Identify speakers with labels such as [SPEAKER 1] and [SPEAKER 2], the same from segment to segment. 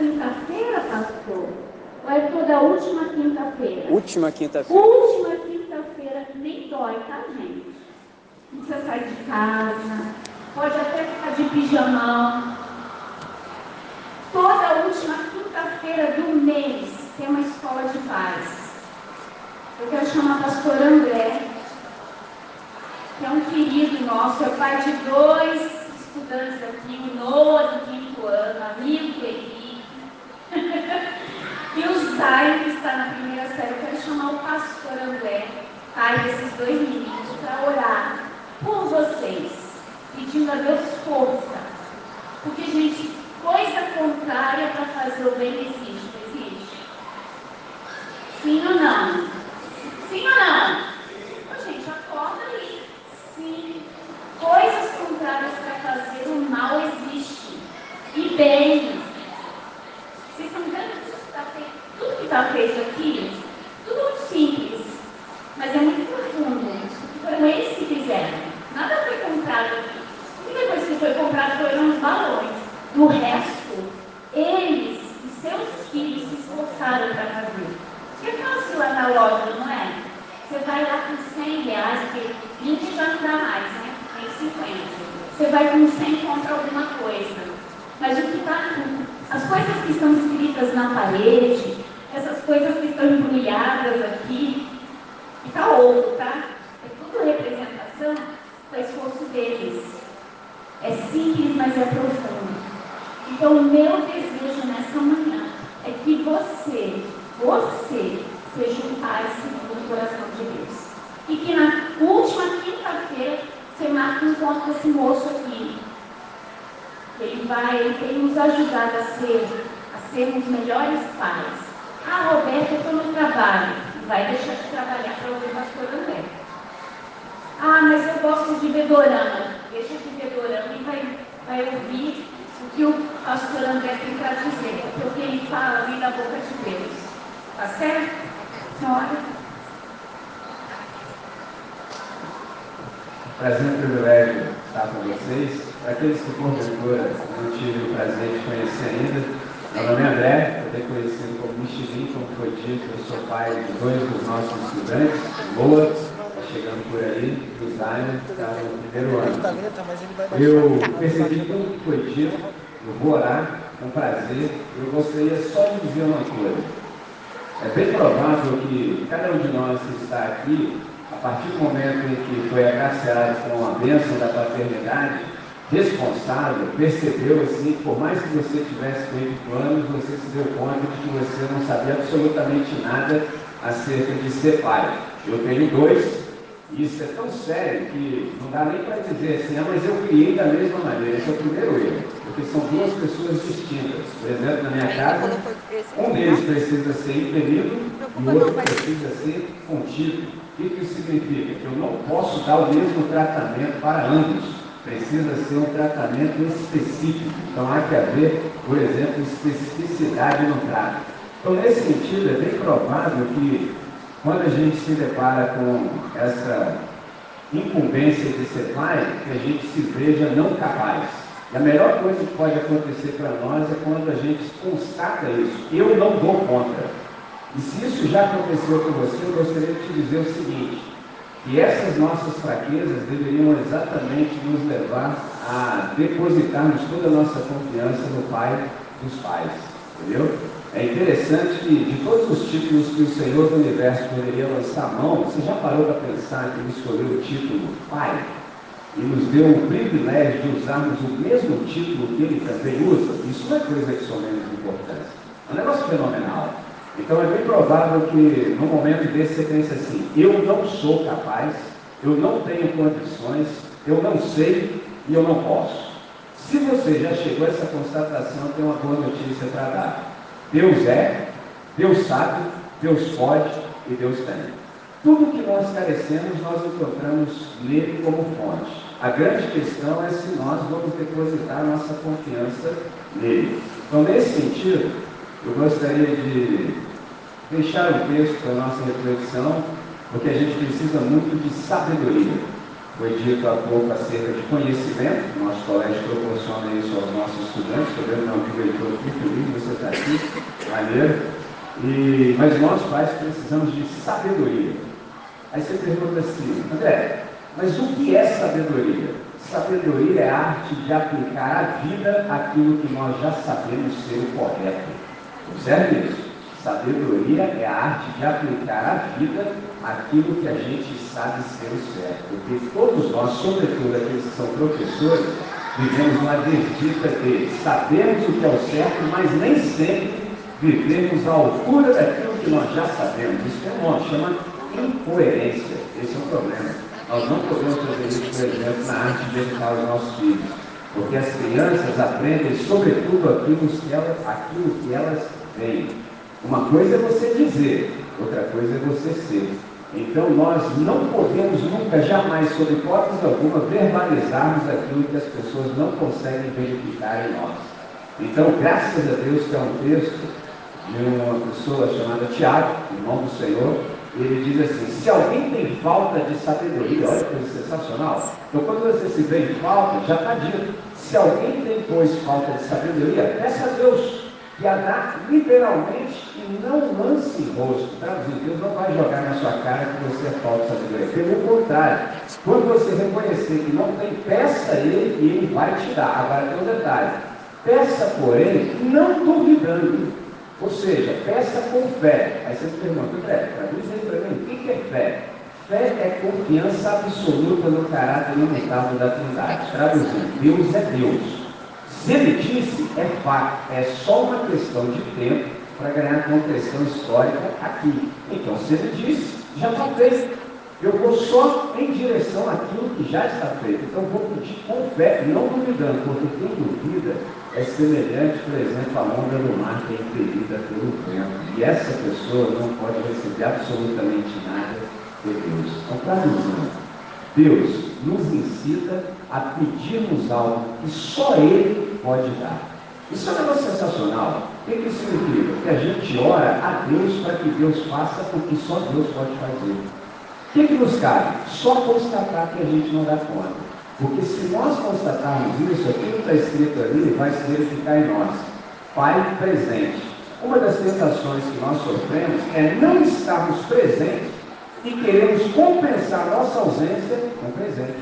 [SPEAKER 1] quinta-feira, pastor? Ou é toda última quinta-feira?
[SPEAKER 2] Última quinta-feira.
[SPEAKER 1] Última quinta-feira nem dói, tá, gente? Não precisa sair de casa, pode até ficar de pijamão. Toda última quinta-feira do mês tem uma escola de paz. Eu quero chamar a pastora André, que é um querido nosso, é pai de dois estudantes aqui, o Noah do quinto ano, amigo do Henrique, e o Zay, que está na primeira série. Eu quero chamar o pastor André, pai desses dois meninos, para orar por vocês, pedindo a Deus força. Porque, gente, coisa contrária para fazer o bem existe, existe? Sim ou não? Sim ou não? Ô, gente, acorda aí. Sim. Coisas contrárias para fazer o mal existe. E bem. Vocês estão vendo tudo que está feito, tudo que está feito aqui? Tudo muito simples. Mas é muito profundo. Foram eles que fizeram. Nada foi comprado aqui. A única coisa que foi comprado foram os balões. Do resto, eles e seus filhos se esforçaram para fazer. Na loja, não é? Você vai lá com 100 reais, porque 20 já não dá mais, né? Tem 50. Você vai com 100 e compra alguma coisa. Mas o que está as coisas que estão escritas na parede, essas coisas que estão embrulhadas aqui, fica ouro, tá? É tudo representação do esforço deles. É simples, mas é profundo. Então, o meu desejo nessa manhã é que você, você, seja um pai segundo o coração de Deus. E que na última quinta-feira você marque um encontro esse moço aqui. Ele vai, ele tem nos ajudado a ser, a sermos melhores pais. Ah, Roberto, eu estou no trabalho. Vai deixar de trabalhar para ouvir o pastor André. Ah, mas eu gosto de ver dorama. Deixa de ver dorama e vai, vai ouvir o que o pastor André tem para dizer. Porque ele fala vem da boca de Deus. Tá certo? Senhora?
[SPEAKER 3] Prazer e privilégio estar com vocês. Para aqueles que porventura não tive o prazer de conhecer ainda, meu nome é André, eu tenho conhecido como Michelin, como foi dito, eu sou pai de dois dos nossos estudantes, Boa, chegando por aí, Zion está no primeiro ano. Eu percebi tudo que foi dito, eu vou orar, é um prazer, eu gostaria só de dizer uma coisa. É bem provável que cada um de nós que está aqui a partir do momento em que foi agraciado com a bênção da paternidade, responsável, percebeu assim, por mais que você tivesse feito planos, você se deu conta de que você não sabia absolutamente nada acerca de ser pai. Eu tenho dois, isso é tão sério que não dá nem para dizer assim, ah, mas eu criei da mesma maneira. Esse é o primeiro erro, porque são duas pessoas distintas. Por exemplo, na minha casa, um deles precisa ser impelido e o outro precisa ser contido. O que isso significa? Que eu não posso dar o mesmo tratamento para ambos. Precisa ser um tratamento específico. Então há que haver, por exemplo, especificidade no trato. Então, nesse sentido, é bem provável que quando a gente se depara com essa incumbência de ser pai, que a gente se veja não capaz. E a melhor coisa que pode acontecer para nós é quando a gente constata isso. Eu não dou conta. E se isso já aconteceu com você, eu gostaria de te dizer o seguinte, que essas nossas fraquezas deveriam exatamente nos levar a depositarmos toda a nossa confiança no Pai dos pais. Entendeu? É interessante que de todos os títulos que o Senhor do Universo poderia lançar a mão, você já parou para pensar que ele escolheu o título Pai? E nos deu o privilégio de usarmos o mesmo título que ele também usa? Isso não é coisa de somente importância. É um negócio fenomenal. Então é bem provável que no momento desse você pense assim, eu não sou capaz, eu não tenho condições, eu não sei e eu não posso. Se você já chegou a essa constatação, tem uma boa notícia para dar. Deus é, Deus sabe, Deus pode e Deus tem. Tudo que nós carecemos, nós encontramos nele como fonte. A grande questão é se nós vamos depositar nossa confiança nele. Então, nesse sentido, eu gostaria de deixar o texto para a nossa reflexão, porque a gente precisa muito de sabedoria. Foi dito há pouco acerca de conhecimento, nosso colégio proporciona isso aos nossos estudantes, estou vendo meu amigo Heitor aqui, feliz você está aqui, maneiro. E, mas nós pais precisamos de sabedoria. Aí você pergunta assim, André, mas o que é sabedoria? Sabedoria é a arte de aplicar à vida aquilo que nós já sabemos ser o correto. Observe isso. Sabedoria é a arte de aplicar à vida aquilo que a gente sabe ser certo. Porque todos nós, sobretudo aqueles que são professores, vivemos uma desdita de sabemos o que é o certo, mas nem sempre vivemos à altura daquilo que nós já sabemos. Isso é um nome, chama incoerência. Esse é o problema. Nós não podemos fazer isso, por exemplo, na arte de educar os nossos filhos. Porque as crianças aprendem, sobretudo, aquilo que elas, aquilo que elas veem. Uma coisa é você dizer, outra coisa é você ser. Então nós não podemos nunca, jamais, sob hipótese alguma, verbalizarmos aquilo que as pessoas não conseguem verificar em nós. Então, graças a Deus que é um texto de uma pessoa chamada Tiago, irmão do Senhor, ele diz assim, se alguém tem falta de sabedoria, olha que coisa sensacional. Então quando você se vê em falta, já está dito. Se alguém tem, pois, falta de sabedoria, peça a Deus que a dá literalmente e não lance rosto. Traduzindo, Deus não vai jogar na sua cara que você é de sabedoria. Pelo contrário, quando você reconhecer que não tem, peça a Ele e Ele vai te dar. Agora tem um detalhe. Peça, porém, não duvidando. Ou seja, peça com fé. Aí você me pergunta, André, traduz aí para mim, o que é fé? Fé é confiança absoluta no caráter imutável da Trindade. Traduzindo, Deus é Deus. Se ele disse, é fato, é só uma questão de tempo para ganhar contenção histórica aqui. Então, se ele disse, já está feito. Eu vou só em direção àquilo que já está feito. Então, vou pedir com fé, não duvidando, porque quem duvida é semelhante, por exemplo, à onda do mar que é impelida pelo vento. E essa pessoa não pode receber absolutamente nada de Deus. Então, traduzindo, Deus nos incita a pedirmos algo que só Ele pode dar. Isso é um negócio sensacional. O que, que isso significa? Que a gente ora a Deus para que Deus faça o que só Deus pode fazer. O que, que nos cabe? Só constatar que a gente não dá conta. Porque se nós constatarmos isso, aquilo que está escrito ali vai se verificar em nós. Pai presente. Uma das tentações que nós sofremos é não estarmos presentes e queremos compensar nossa ausência com presente.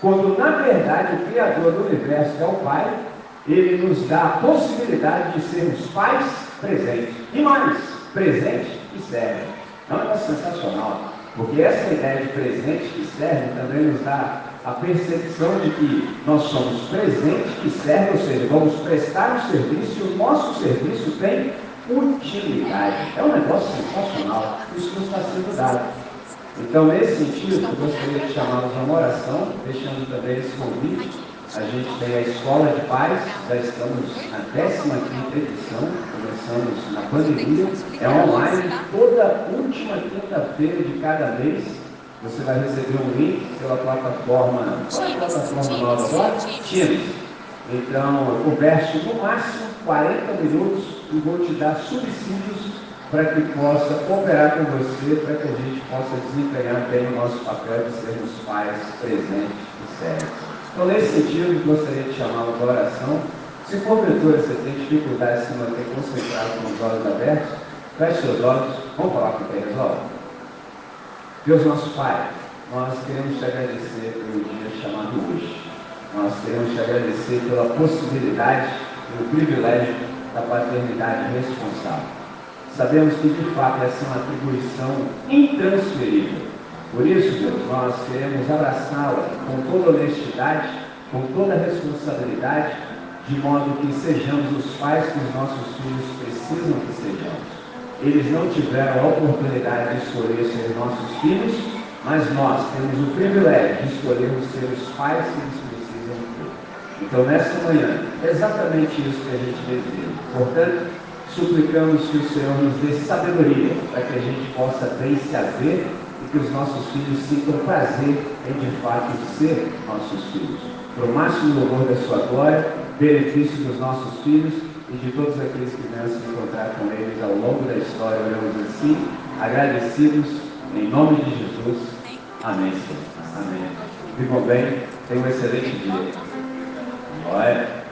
[SPEAKER 3] Quando na verdade o Criador do universo é o Pai, ele nos dá a possibilidade de sermos pais presentes. E mais, presente e serve. É um negócio sensacional, porque essa ideia de presente e serve também nos dá a percepção de que nós somos presentes e serve, ou seja, vamos prestar um serviço e o nosso serviço tem utilidade. É um negócio sensacional. Isso nos está sendo dado. Então, nesse sentido, eu gostaria de chamá-los a uma oração, deixando também esse convite. A gente tem a Escola de Paz, já estamos na 15 edição, começamos na pandemia, é online, toda última quinta-feira de cada mês. Você vai receber um link pela plataforma, plataforma nova? Teams. Então, eu converso no máximo 40 minutos e vou te dar subsídios para que possa cooperar com você, para que a gente possa desempenhar bem o nosso papel de sermos pais presentes e sérios. Então, nesse sentido, gostaria de chamá-lo de oração. Se porventura você tem dificuldade de se manter concentrado com os olhos abertos, feche seus olhos, vamos falar com quem resolve. Deus nosso Pai, nós queremos te agradecer pelo dia chamado hoje. Nós queremos te agradecer pela possibilidade, pelo privilégio da paternidade responsável. Sabemos que de fato essa é uma atribuição intransferível. Por isso, Deus, nós queremos abraçá-la com toda honestidade, com toda responsabilidade, de modo que sejamos os pais que os nossos filhos precisam que sejamos. Eles não tiveram a oportunidade de escolher ser nossos filhos, mas nós temos o privilégio de escolhermos ser os pais que eles precisam ter. Então, nesta manhã, é exatamente isso que a gente deseja. Portanto, suplicamos que o Senhor nos dê sabedoria para que a gente possa ver se haver que os nossos filhos sintam prazer em de fato ser nossos filhos. Para o máximo louvor da sua glória, benefício dos nossos filhos e de todos aqueles que venham se encontrar com eles ao longo da história, oramos assim, agradecidos, em nome de Jesus. Amém, Senhor. Amém.
[SPEAKER 4] vivam bem, tenham um excelente dia. Olha.